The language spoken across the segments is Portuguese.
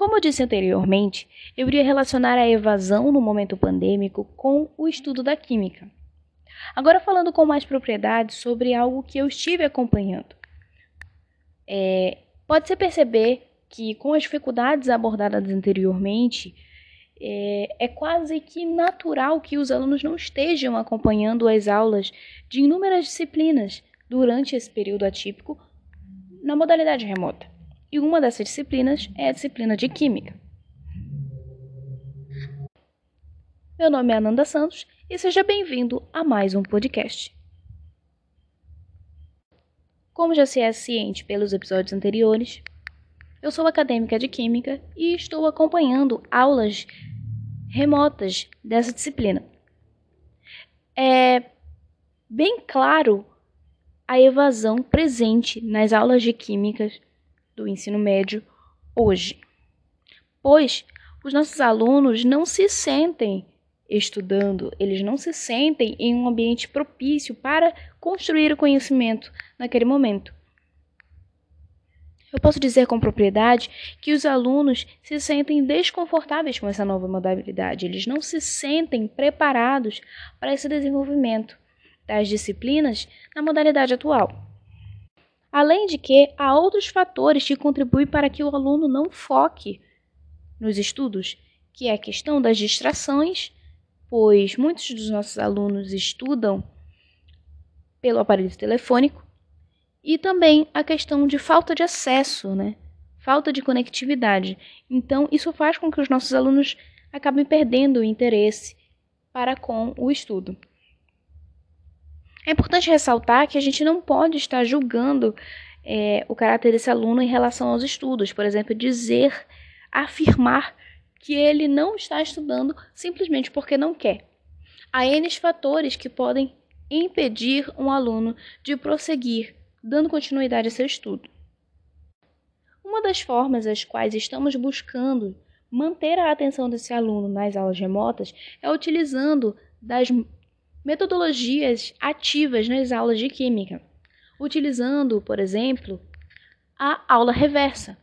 Como eu disse anteriormente, eu iria relacionar a evasão no momento pandêmico com o estudo da química. Agora, falando com mais propriedade sobre algo que eu estive acompanhando. É, Pode-se perceber que, com as dificuldades abordadas anteriormente, é, é, quase que natural que os alunos não estejam acompanhando as aulas de inúmeras disciplinas durante esse período atípico na modalidade remota. E uma dessas disciplinas é a disciplina de Química. Meu nome é Ananda Santos e seja bem-vindo a mais um podcast. Como já se é ciente pelos episódios anteriores, eu sou acadêmica de Química e estou acompanhando aulas remotas dessa disciplina. É bem claro a evasão presente nas aulas de Química do ensino médio hoje, pois os nossos alunos não se sentem estudando, eles não se sentem em um ambiente propício para construir o conhecimento naquele momento. Eu posso dizer com propriedade que os alunos se sentem desconfortáveis com essa nova modalidade, eles não se sentem preparados para esse desenvolvimento das disciplinas na modalidade atual. Além de que há outros fatores que contribuem para que o aluno não foque nos estudos, que é a questão das distrações, pois muitos dos nossos alunos estudam pelo aparelho telefônico e também a questão de falta de acesso, né? Falta de conectividade. Então, isso faz com que os nossos alunos acabem perdendo o interesse para com o estudo. É importante ressaltar que a gente não pode estar julgando é, o caráter desse aluno em relação aos estudos. Por exemplo, dizer, afirmar que ele não está estudando simplesmente porque não quer. Há N fatores que podem impedir um aluno de prosseguir dando continuidade a seu estudo. Uma das formas as quais estamos buscando manter a atenção desse aluno nas aulas remotas é utilizando das metodologias ativas nas aulas de química, utilizando, por exemplo, a aula reversa,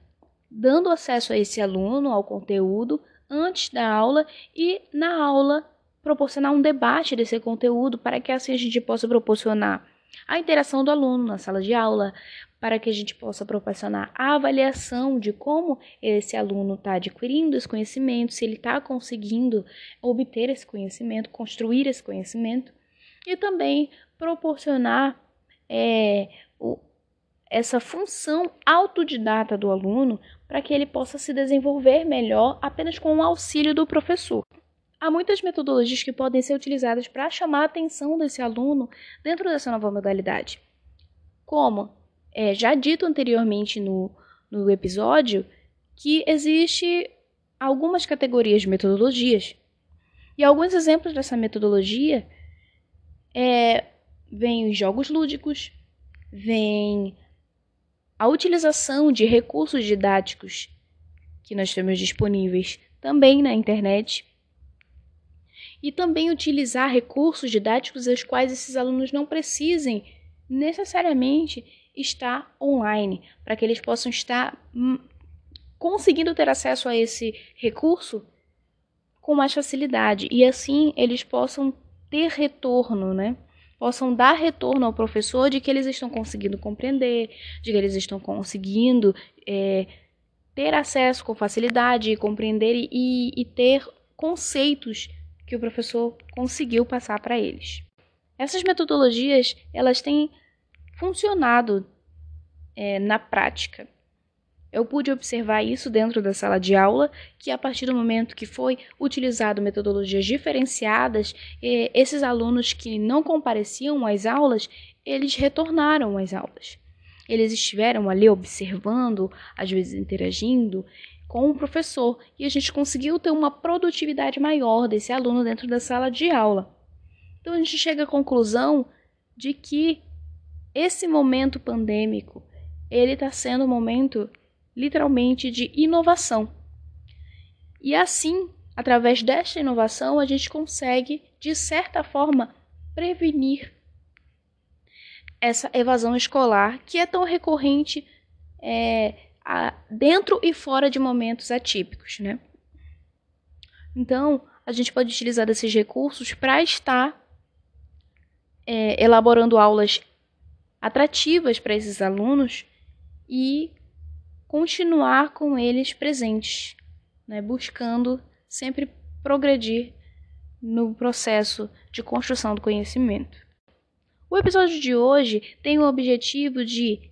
dando acesso a esse aluno ao conteúdo antes da aula e na aula proporcionar um debate desse conteúdo para que assim a gente possa proporcionar a interação do aluno na sala de aula, para que a gente possa proporcionar a avaliação de como esse aluno está adquirindo esse conhecimento, se ele está conseguindo obter esse conhecimento, construir esse conhecimento, e também proporcionar é, o, essa função autodidata do aluno para que ele possa se desenvolver melhor apenas com o auxílio do professor. Há muitas metodologias que podem ser utilizadas para chamar a atenção desse aluno dentro dessa nova modalidade. Como é, já dito anteriormente no, no episódio, que existe algumas categorias de metodologias. E alguns exemplos dessa metodologia é, vem os jogos lúdicos, vem a utilização de recursos didáticos que nós temos disponíveis também na internet e também utilizar recursos didáticos aos quais esses alunos não precisem necessariamente estar online, para que eles possam estar hum, conseguindo ter acesso a esse recurso com mais facilidade e assim eles possam ter retorno, né? Possam dar retorno ao professor de que eles estão conseguindo compreender, de que eles estão conseguindo é, ter acesso com facilidade, compreender e, e ter conceitos que o professor conseguiu passar para eles. Essas metodologias elas têm funcionado é, na prática. Eu pude observar isso dentro da sala de aula, que a partir do momento que foi utilizado metodologias diferenciadas, esses alunos que não compareciam às aulas, eles retornaram às aulas. Eles estiveram ali observando, às vezes interagindo, com o professor e a gente conseguiu ter uma produtividade maior desse aluno dentro da sala de aula. Então a gente chega à conclusão de que esse momento pandêmico ele está sendo um momento literalmente de inovação. E assim, através desta inovação, a gente consegue, de certa forma, prevenir essa evasão escolar que é tão recorrente é, dentro e fora de momentos atípicos, né? Então, a gente pode utilizar esses recursos para estar é, elaborando aulas atrativas para esses alunos e continuar com eles presentes, né? buscando sempre progredir no processo de construção do conhecimento. O episódio de hoje tem o objetivo de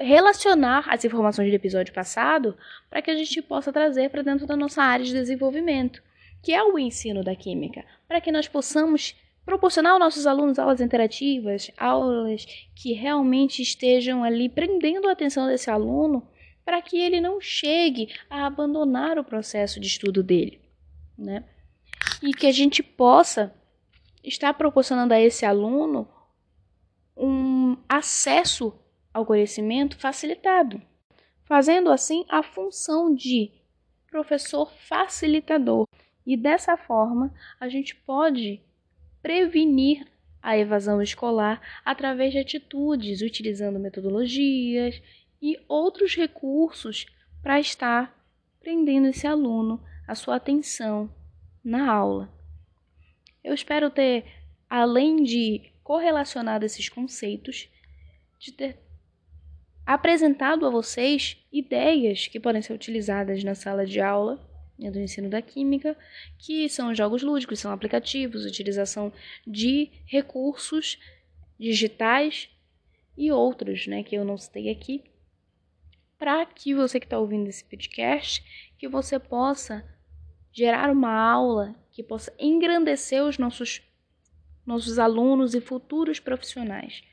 relacionar as informações do episódio passado para que a gente possa trazer para dentro da nossa área de desenvolvimento, que é o ensino da química, para que nós possamos proporcionar aos nossos alunos aulas interativas, aulas que realmente estejam ali prendendo a atenção desse aluno para que ele não chegue a abandonar o processo de estudo dele, né? E que a gente possa estar proporcionando a esse aluno acesso ao conhecimento facilitado, fazendo assim a função de professor facilitador. E dessa forma, a gente pode prevenir a evasão escolar através de atitudes, utilizando metodologias e outros recursos para estar prendendo esse aluno a sua atenção na aula. Eu espero ter, além de correlacionado esses conceitos, de ter apresentado a vocês ideias que podem ser utilizadas na sala de aula né, do ensino da química, que são jogos lúdicos, são aplicativos, utilização de recursos digitais e outros, né, que eu não citei aqui, para que você que está ouvindo esse podcast, que você possa gerar uma aula que possa engrandecer os nossos nossos alunos e futuros profissionais.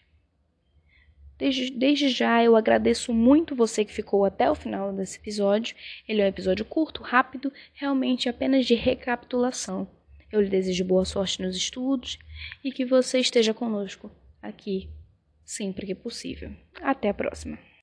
Desde, desde já eu agradeço muito você que ficou até o final desse episódio. Ele é um episódio curto, rápido, realmente apenas de recapitulação. Eu lhe desejo boa sorte nos estudos e que você esteja conosco aqui sempre que possível. Até a próxima!